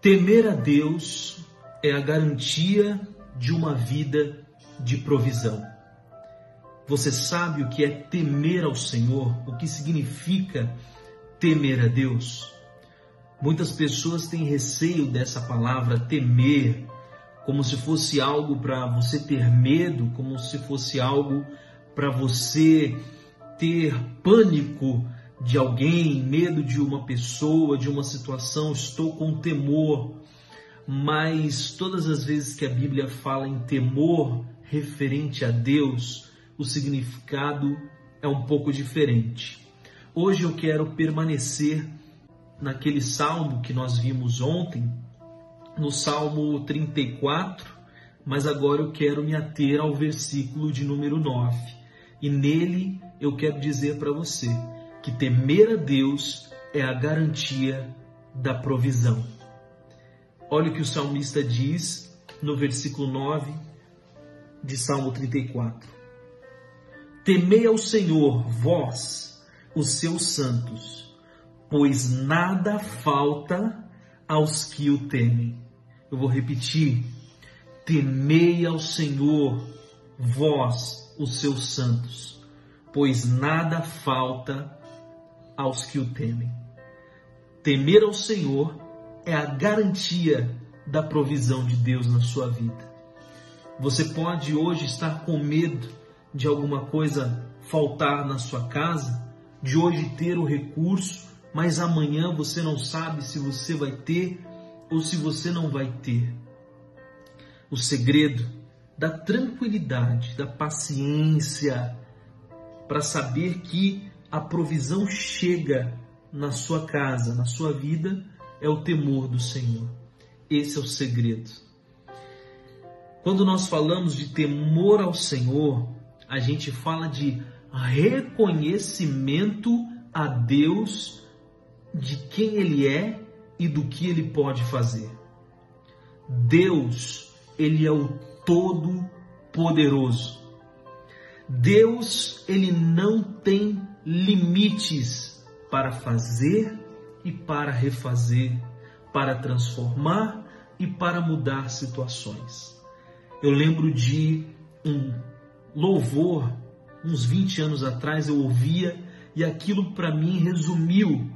Temer a Deus é a garantia de uma vida de provisão. Você sabe o que é temer ao Senhor? O que significa temer a Deus? Muitas pessoas têm receio dessa palavra temer, como se fosse algo para você ter medo, como se fosse algo para você ter pânico de alguém, medo de uma pessoa, de uma situação, estou com temor. Mas todas as vezes que a Bíblia fala em temor referente a Deus, o significado é um pouco diferente. Hoje eu quero permanecer naquele salmo que nós vimos ontem, no Salmo 34, mas agora eu quero me ater ao versículo de número 9. E nele eu quero dizer para você que temer a Deus é a garantia da provisão. Olha o que o salmista diz no versículo 9 de Salmo 34. Temei ao Senhor, vós, os seus santos, pois nada falta aos que o temem. Eu vou repetir. Temei ao Senhor, vós, os seus santos, pois nada falta aos que o temem. Temer ao Senhor é a garantia da provisão de Deus na sua vida. Você pode hoje estar com medo de alguma coisa faltar na sua casa, de hoje ter o recurso, mas amanhã você não sabe se você vai ter ou se você não vai ter. O segredo da tranquilidade, da paciência, para saber que a provisão chega na sua casa, na sua vida, é o temor do Senhor. Esse é o segredo. Quando nós falamos de temor ao Senhor, a gente fala de reconhecimento a Deus de quem Ele é e do que Ele pode fazer. Deus, Ele é o Todo-Poderoso. Deus, Ele não tem limites para fazer e para refazer, para transformar e para mudar situações. Eu lembro de um louvor, uns 20 anos atrás eu ouvia e aquilo para mim resumiu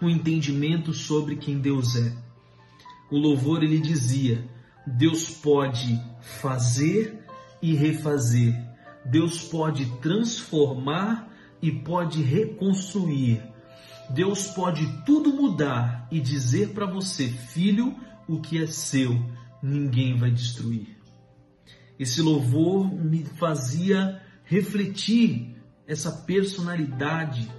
o entendimento sobre quem Deus é. O louvor ele dizia: Deus pode fazer e refazer. Deus pode transformar e pode reconstruir. Deus pode tudo mudar e dizer para você, filho, o que é seu, ninguém vai destruir. Esse louvor me fazia refletir essa personalidade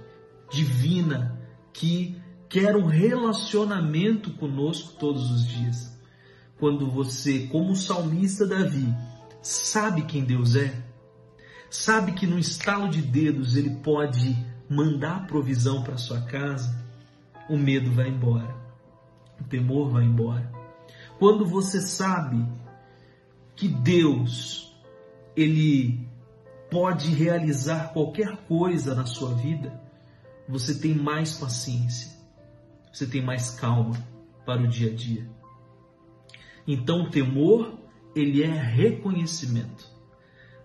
divina que quer um relacionamento conosco todos os dias. Quando você, como o salmista Davi, sabe quem Deus é, sabe que no estalo de dedos ele pode mandar provisão para sua casa, o medo vai embora, o temor vai embora. Quando você sabe que Deus ele pode realizar qualquer coisa na sua vida, você tem mais paciência, você tem mais calma para o dia a dia. Então o temor, ele é reconhecimento.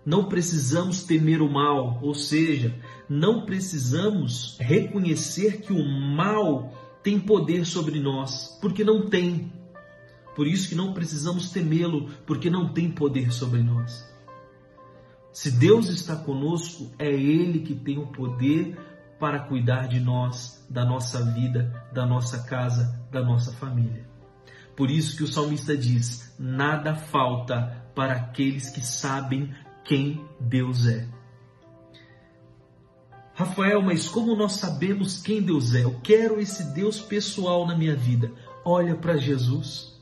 Não precisamos temer o mal, ou seja, não precisamos reconhecer que o mal tem poder sobre nós, porque não tem. Por isso que não precisamos temê-lo, porque não tem poder sobre nós. Se Deus está conosco, é Ele que tem o poder para cuidar de nós, da nossa vida, da nossa casa, da nossa família. Por isso que o salmista diz: nada falta para aqueles que sabem quem Deus é. Rafael, mas como nós sabemos quem Deus é? Eu quero esse Deus pessoal na minha vida. Olha para Jesus.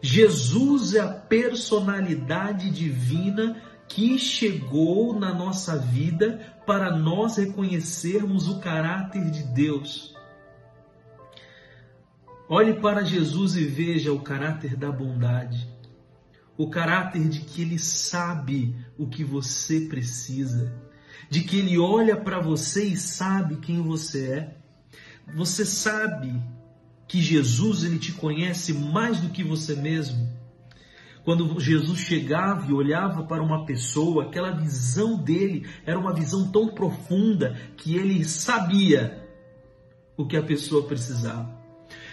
Jesus é a personalidade divina que chegou na nossa vida para nós reconhecermos o caráter de Deus. Olhe para Jesus e veja o caráter da bondade o caráter de que ele sabe o que você precisa, de que ele olha para você e sabe quem você é. Você sabe que Jesus ele te conhece mais do que você mesmo? Quando Jesus chegava e olhava para uma pessoa, aquela visão dele era uma visão tão profunda que ele sabia o que a pessoa precisava.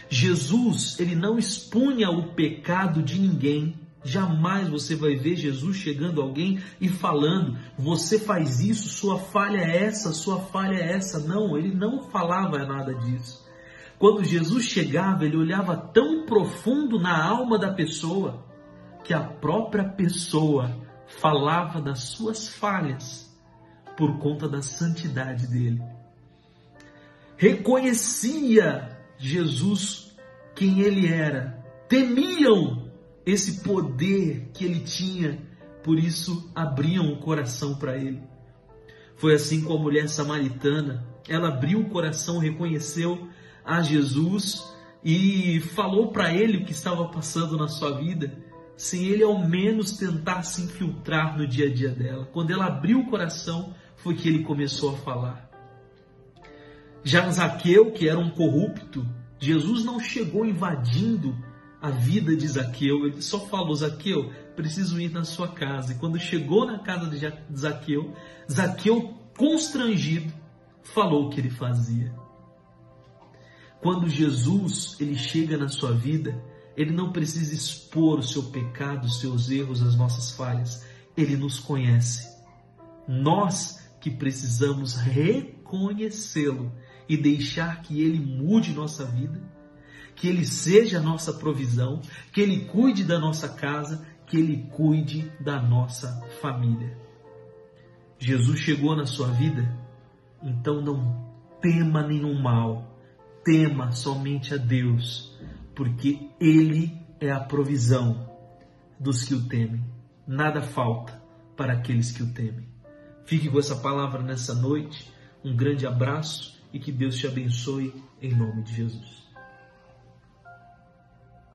Jesus, ele não expunha o pecado de ninguém. Jamais você vai ver Jesus chegando a alguém e falando: "Você faz isso, sua falha é essa, sua falha é essa". Não, ele não falava nada disso. Quando Jesus chegava, ele olhava tão profundo na alma da pessoa que a própria pessoa falava das suas falhas por conta da santidade dele. Reconhecia Jesus quem ele era, temiam esse poder que ele tinha, por isso abriam o coração para ele. Foi assim com a mulher samaritana, ela abriu o coração, reconheceu a Jesus e falou para ele o que estava passando na sua vida, sem ele ao menos tentar se infiltrar no dia a dia dela. Quando ela abriu o coração, foi que ele começou a falar. Já Zaqueu, que era um corrupto, Jesus não chegou invadindo a vida de Zaqueu, ele só falou: Zaqueu, preciso ir na sua casa. E quando chegou na casa de Zaqueu, Zaqueu, constrangido, falou o que ele fazia. Quando Jesus ele chega na sua vida, ele não precisa expor o seu pecado, os seus erros, as nossas falhas. Ele nos conhece. Nós que precisamos reconhecê-lo e deixar que ele mude nossa vida, que ele seja a nossa provisão, que ele cuide da nossa casa, que ele cuide da nossa família. Jesus chegou na sua vida, então não tema nenhum mal tema somente a Deus, porque Ele é a provisão dos que o temem. Nada falta para aqueles que o temem. Fique com essa palavra nessa noite. Um grande abraço e que Deus te abençoe em nome de Jesus.